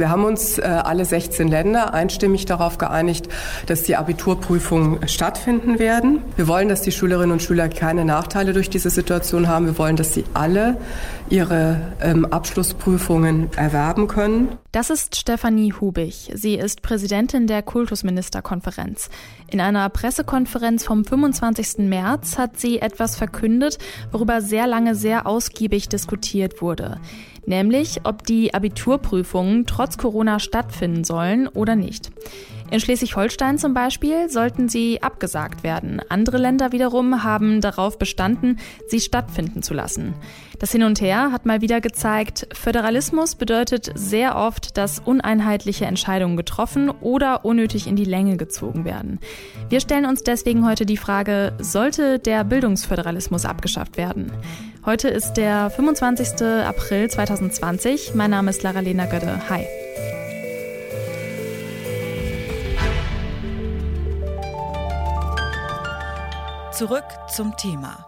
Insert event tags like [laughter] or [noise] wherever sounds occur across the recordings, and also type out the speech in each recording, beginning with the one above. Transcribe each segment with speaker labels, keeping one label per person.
Speaker 1: Wir haben uns äh, alle 16 Länder einstimmig darauf geeinigt, dass die Abiturprüfungen stattfinden werden. Wir wollen, dass die Schülerinnen und Schüler keine Nachteile durch diese Situation haben. Wir wollen, dass sie alle ihre ähm, Abschlussprüfungen erwerben können.
Speaker 2: Das ist Stefanie Hubig. Sie ist Präsidentin der Kultusministerkonferenz. In einer Pressekonferenz vom 25. März hat sie etwas verkündet, worüber sehr lange sehr ausgiebig diskutiert wurde nämlich ob die Abiturprüfungen trotz Corona stattfinden sollen oder nicht. In Schleswig-Holstein zum Beispiel sollten sie abgesagt werden. Andere Länder wiederum haben darauf bestanden, sie stattfinden zu lassen. Das Hin und Her hat mal wieder gezeigt, Föderalismus bedeutet sehr oft, dass uneinheitliche Entscheidungen getroffen oder unnötig in die Länge gezogen werden. Wir stellen uns deswegen heute die Frage, sollte der Bildungsföderalismus abgeschafft werden? Heute ist der 25. April 2020. Mein Name ist Lara-Lena Götte. Hi.
Speaker 3: Zurück zum Thema.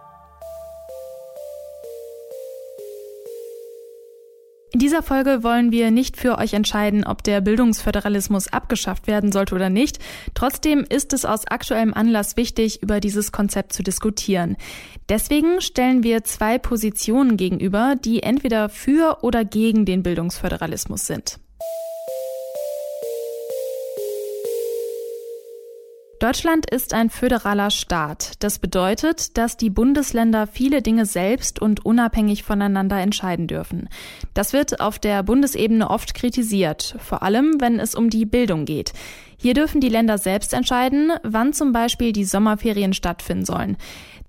Speaker 2: In dieser Folge wollen wir nicht für euch entscheiden, ob der Bildungsföderalismus abgeschafft werden sollte oder nicht. Trotzdem ist es aus aktuellem Anlass wichtig, über dieses Konzept zu diskutieren. Deswegen stellen wir zwei Positionen gegenüber, die entweder für oder gegen den Bildungsföderalismus sind. Deutschland ist ein föderaler Staat. Das bedeutet, dass die Bundesländer viele Dinge selbst und unabhängig voneinander entscheiden dürfen. Das wird auf der Bundesebene oft kritisiert, vor allem wenn es um die Bildung geht. Hier dürfen die Länder selbst entscheiden, wann zum Beispiel die Sommerferien stattfinden sollen.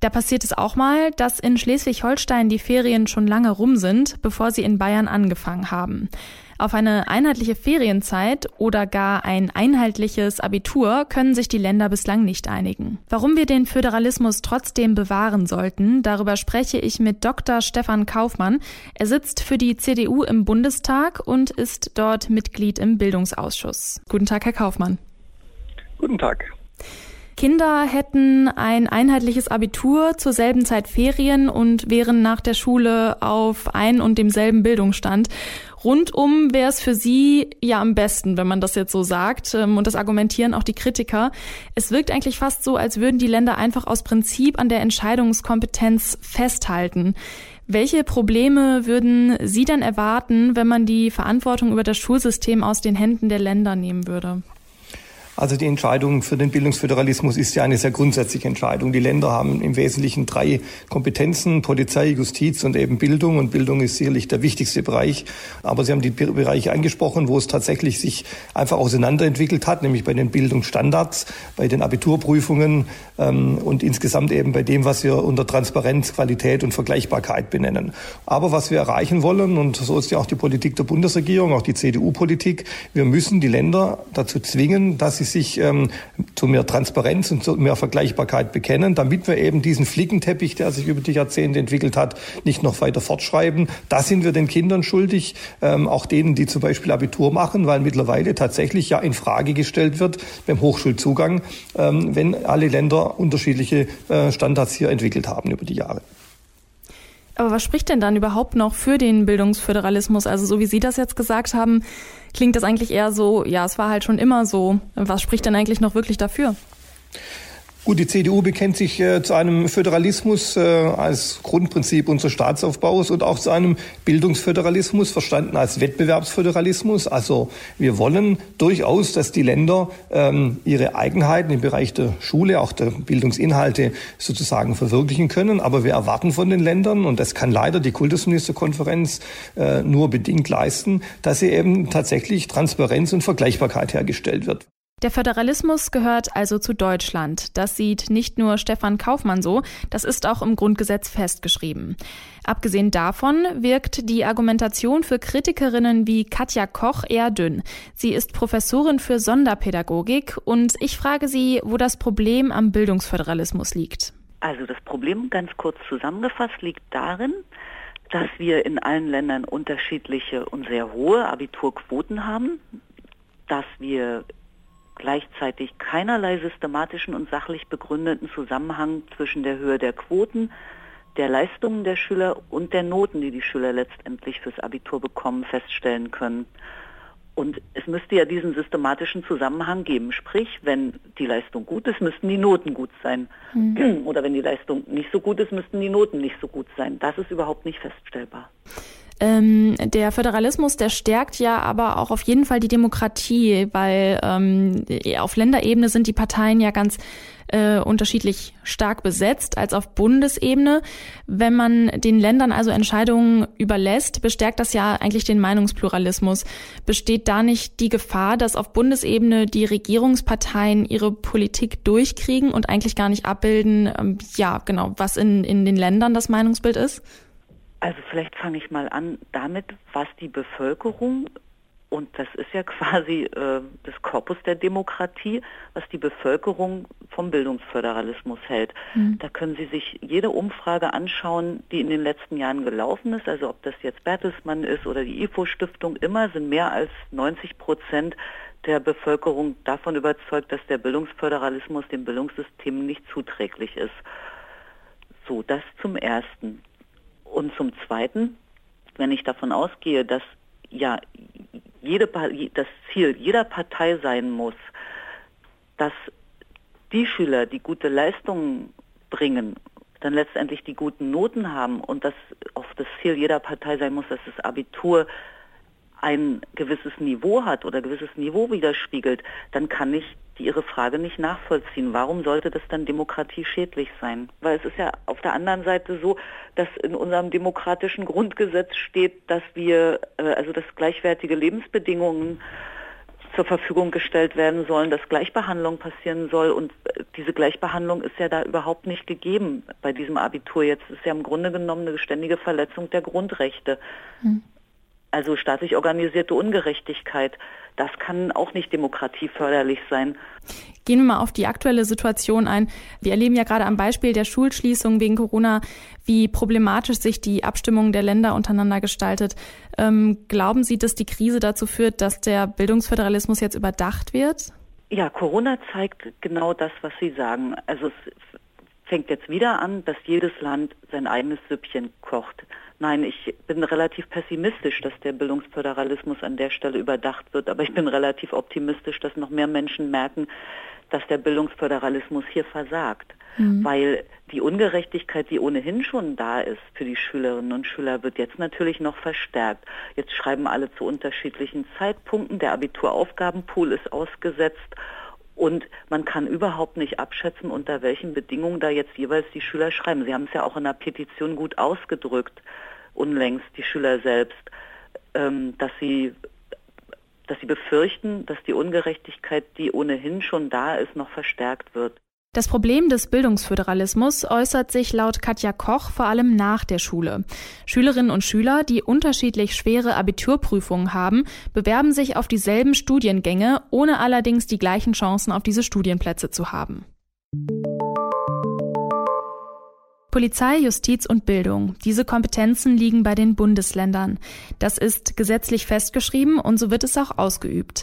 Speaker 2: Da passiert es auch mal, dass in Schleswig-Holstein die Ferien schon lange rum sind, bevor sie in Bayern angefangen haben. Auf eine einheitliche Ferienzeit oder gar ein einheitliches Abitur können sich die Länder bislang nicht einigen. Warum wir den Föderalismus trotzdem bewahren sollten, darüber spreche ich mit Dr. Stefan Kaufmann. Er sitzt für die CDU im Bundestag und ist dort Mitglied im Bildungsausschuss. Guten Tag, Herr Kaufmann.
Speaker 4: Guten Tag.
Speaker 2: Kinder hätten ein einheitliches Abitur zur selben Zeit Ferien und wären nach der Schule auf ein und demselben Bildungsstand. Rundum wäre es für sie ja am besten, wenn man das jetzt so sagt. Ähm, und das argumentieren auch die Kritiker. Es wirkt eigentlich fast so, als würden die Länder einfach aus Prinzip an der Entscheidungskompetenz festhalten. Welche Probleme würden Sie dann erwarten, wenn man die Verantwortung über das Schulsystem aus den Händen der Länder nehmen würde?
Speaker 4: Also die Entscheidung für den Bildungsföderalismus ist ja eine sehr grundsätzliche Entscheidung. Die Länder haben im Wesentlichen drei Kompetenzen, Polizei, Justiz und eben Bildung. Und Bildung ist sicherlich der wichtigste Bereich. Aber Sie haben die Bereiche angesprochen, wo es tatsächlich sich einfach auseinanderentwickelt hat, nämlich bei den Bildungsstandards, bei den Abiturprüfungen ähm, und insgesamt eben bei dem, was wir unter Transparenz, Qualität und Vergleichbarkeit benennen. Aber was wir erreichen wollen, und so ist ja auch die Politik der Bundesregierung, auch die CDU-Politik, wir müssen die Länder dazu zwingen, dass sie sie sich ähm, zu mehr Transparenz und zu mehr Vergleichbarkeit bekennen, damit wir eben diesen Flickenteppich, der sich über die Jahrzehnte entwickelt hat, nicht noch weiter fortschreiben. Da sind wir den Kindern schuldig, ähm, auch denen, die zum Beispiel Abitur machen, weil mittlerweile tatsächlich ja in Frage gestellt wird beim Hochschulzugang, ähm, wenn alle Länder unterschiedliche äh, Standards hier entwickelt haben über die Jahre.
Speaker 2: Aber was spricht denn dann überhaupt noch für den Bildungsföderalismus? Also so wie Sie das jetzt gesagt haben, klingt das eigentlich eher so, ja, es war halt schon immer so. Was spricht denn eigentlich noch wirklich dafür?
Speaker 4: Gut, die CDU bekennt sich äh, zu einem Föderalismus äh, als Grundprinzip unseres Staatsaufbaus und auch zu einem Bildungsföderalismus, verstanden als Wettbewerbsföderalismus. Also wir wollen durchaus, dass die Länder ähm, ihre Eigenheiten im Bereich der Schule, auch der Bildungsinhalte sozusagen verwirklichen können. Aber wir erwarten von den Ländern, und das kann leider die Kultusministerkonferenz äh, nur bedingt leisten, dass sie eben tatsächlich Transparenz und Vergleichbarkeit hergestellt wird.
Speaker 2: Der Föderalismus gehört also zu Deutschland. Das sieht nicht nur Stefan Kaufmann so, das ist auch im Grundgesetz festgeschrieben. Abgesehen davon wirkt die Argumentation für Kritikerinnen wie Katja Koch eher dünn. Sie ist Professorin für Sonderpädagogik und ich frage sie, wo das Problem am Bildungsföderalismus liegt.
Speaker 5: Also das Problem ganz kurz zusammengefasst liegt darin, dass wir in allen Ländern unterschiedliche und sehr hohe Abiturquoten haben, dass wir gleichzeitig keinerlei systematischen und sachlich begründeten Zusammenhang zwischen der Höhe der Quoten, der Leistungen der Schüler und der Noten, die die Schüler letztendlich fürs Abitur bekommen, feststellen können. Und es müsste ja diesen systematischen Zusammenhang geben. Sprich, wenn die Leistung gut ist, müssten die Noten gut sein. Mhm. Oder wenn die Leistung nicht so gut ist, müssten die Noten nicht so gut sein. Das ist überhaupt nicht feststellbar.
Speaker 2: Ähm, der Föderalismus, der stärkt ja aber auch auf jeden Fall die Demokratie, weil ähm, auf Länderebene sind die Parteien ja ganz äh, unterschiedlich stark besetzt als auf Bundesebene. Wenn man den Ländern also Entscheidungen überlässt, bestärkt das ja eigentlich den Meinungspluralismus. Besteht da nicht die Gefahr, dass auf Bundesebene die Regierungsparteien ihre Politik durchkriegen und eigentlich gar nicht abbilden, ähm, ja, genau, was in, in den Ländern das Meinungsbild ist?
Speaker 5: Also vielleicht fange ich mal an damit, was die Bevölkerung, und das ist ja [laughs] quasi äh, das Korpus der Demokratie, was die Bevölkerung vom Bildungsföderalismus hält. Mhm. Da können Sie sich jede Umfrage anschauen, die in den letzten Jahren gelaufen ist. Also ob das jetzt Bertelsmann ist oder die IFO-Stiftung, immer sind mehr als 90 Prozent der Bevölkerung davon überzeugt, dass der Bildungsföderalismus dem Bildungssystem nicht zuträglich ist. So, das zum Ersten. Und zum Zweiten, wenn ich davon ausgehe, dass ja jede, das Ziel jeder Partei sein muss, dass die Schüler, die gute Leistungen bringen, dann letztendlich die guten Noten haben und dass auch das Ziel jeder Partei sein muss, dass das Abitur ein gewisses Niveau hat oder gewisses Niveau widerspiegelt, dann kann ich die ihre Frage nicht nachvollziehen. Warum sollte das dann demokratieschädlich sein? Weil es ist ja auf der anderen Seite so, dass in unserem demokratischen Grundgesetz steht, dass wir, äh, also dass gleichwertige Lebensbedingungen zur Verfügung gestellt werden sollen, dass Gleichbehandlung passieren soll. Und äh, diese Gleichbehandlung ist ja da überhaupt nicht gegeben bei diesem Abitur. Jetzt ist ja im Grunde genommen eine ständige Verletzung der Grundrechte. Hm. Also staatlich organisierte Ungerechtigkeit, das kann auch nicht demokratieförderlich sein.
Speaker 2: Gehen wir mal auf die aktuelle Situation ein. Wir erleben ja gerade am Beispiel der Schulschließung wegen Corona, wie problematisch sich die Abstimmung der Länder untereinander gestaltet. Ähm, glauben Sie, dass die Krise dazu führt, dass der Bildungsföderalismus jetzt überdacht wird?
Speaker 5: Ja, Corona zeigt genau das, was Sie sagen. Also es fängt jetzt wieder an, dass jedes Land sein eigenes Süppchen kocht. Nein, ich bin relativ pessimistisch, dass der Bildungsföderalismus an der Stelle überdacht wird, aber ich bin relativ optimistisch, dass noch mehr Menschen merken, dass der Bildungsföderalismus hier versagt. Mhm. Weil die Ungerechtigkeit, die ohnehin schon da ist für die Schülerinnen und Schüler, wird jetzt natürlich noch verstärkt. Jetzt schreiben alle zu unterschiedlichen Zeitpunkten, der Abituraufgabenpool ist ausgesetzt und man kann überhaupt nicht abschätzen, unter welchen Bedingungen da jetzt jeweils die Schüler schreiben. Sie haben es ja auch in der Petition gut ausgedrückt, unlängst die Schüler selbst, ähm, dass sie dass sie befürchten, dass die Ungerechtigkeit, die ohnehin schon da ist, noch verstärkt wird.
Speaker 2: Das Problem des Bildungsföderalismus äußert sich laut Katja Koch vor allem nach der Schule. Schülerinnen und Schüler, die unterschiedlich schwere Abiturprüfungen haben, bewerben sich auf dieselben Studiengänge, ohne allerdings die gleichen Chancen auf diese Studienplätze zu haben. Polizei, Justiz und Bildung. Diese Kompetenzen liegen bei den Bundesländern. Das ist gesetzlich festgeschrieben und so wird es auch ausgeübt.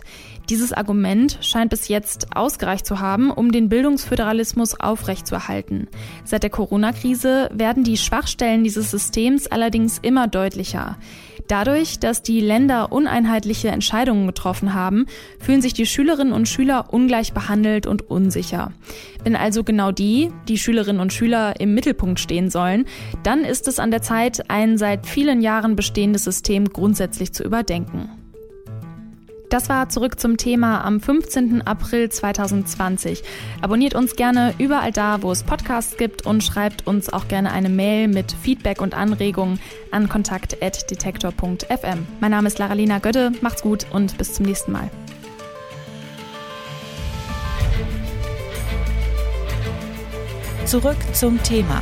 Speaker 2: Dieses Argument scheint bis jetzt ausgereicht zu haben, um den Bildungsföderalismus aufrechtzuerhalten. Seit der Corona-Krise werden die Schwachstellen dieses Systems allerdings immer deutlicher. Dadurch, dass die Länder uneinheitliche Entscheidungen getroffen haben, fühlen sich die Schülerinnen und Schüler ungleich behandelt und unsicher. Wenn also genau die, die Schülerinnen und Schüler, im Mittelpunkt stehen sollen, dann ist es an der Zeit, ein seit vielen Jahren bestehendes System grundsätzlich zu überdenken. Das war zurück zum Thema am 15. April 2020. Abonniert uns gerne überall da, wo es Podcasts gibt und schreibt uns auch gerne eine Mail mit Feedback und Anregungen an kontakt.detektor.fm. Mein Name ist Laralina Götte, macht's gut und bis zum nächsten Mal.
Speaker 3: Zurück zum Thema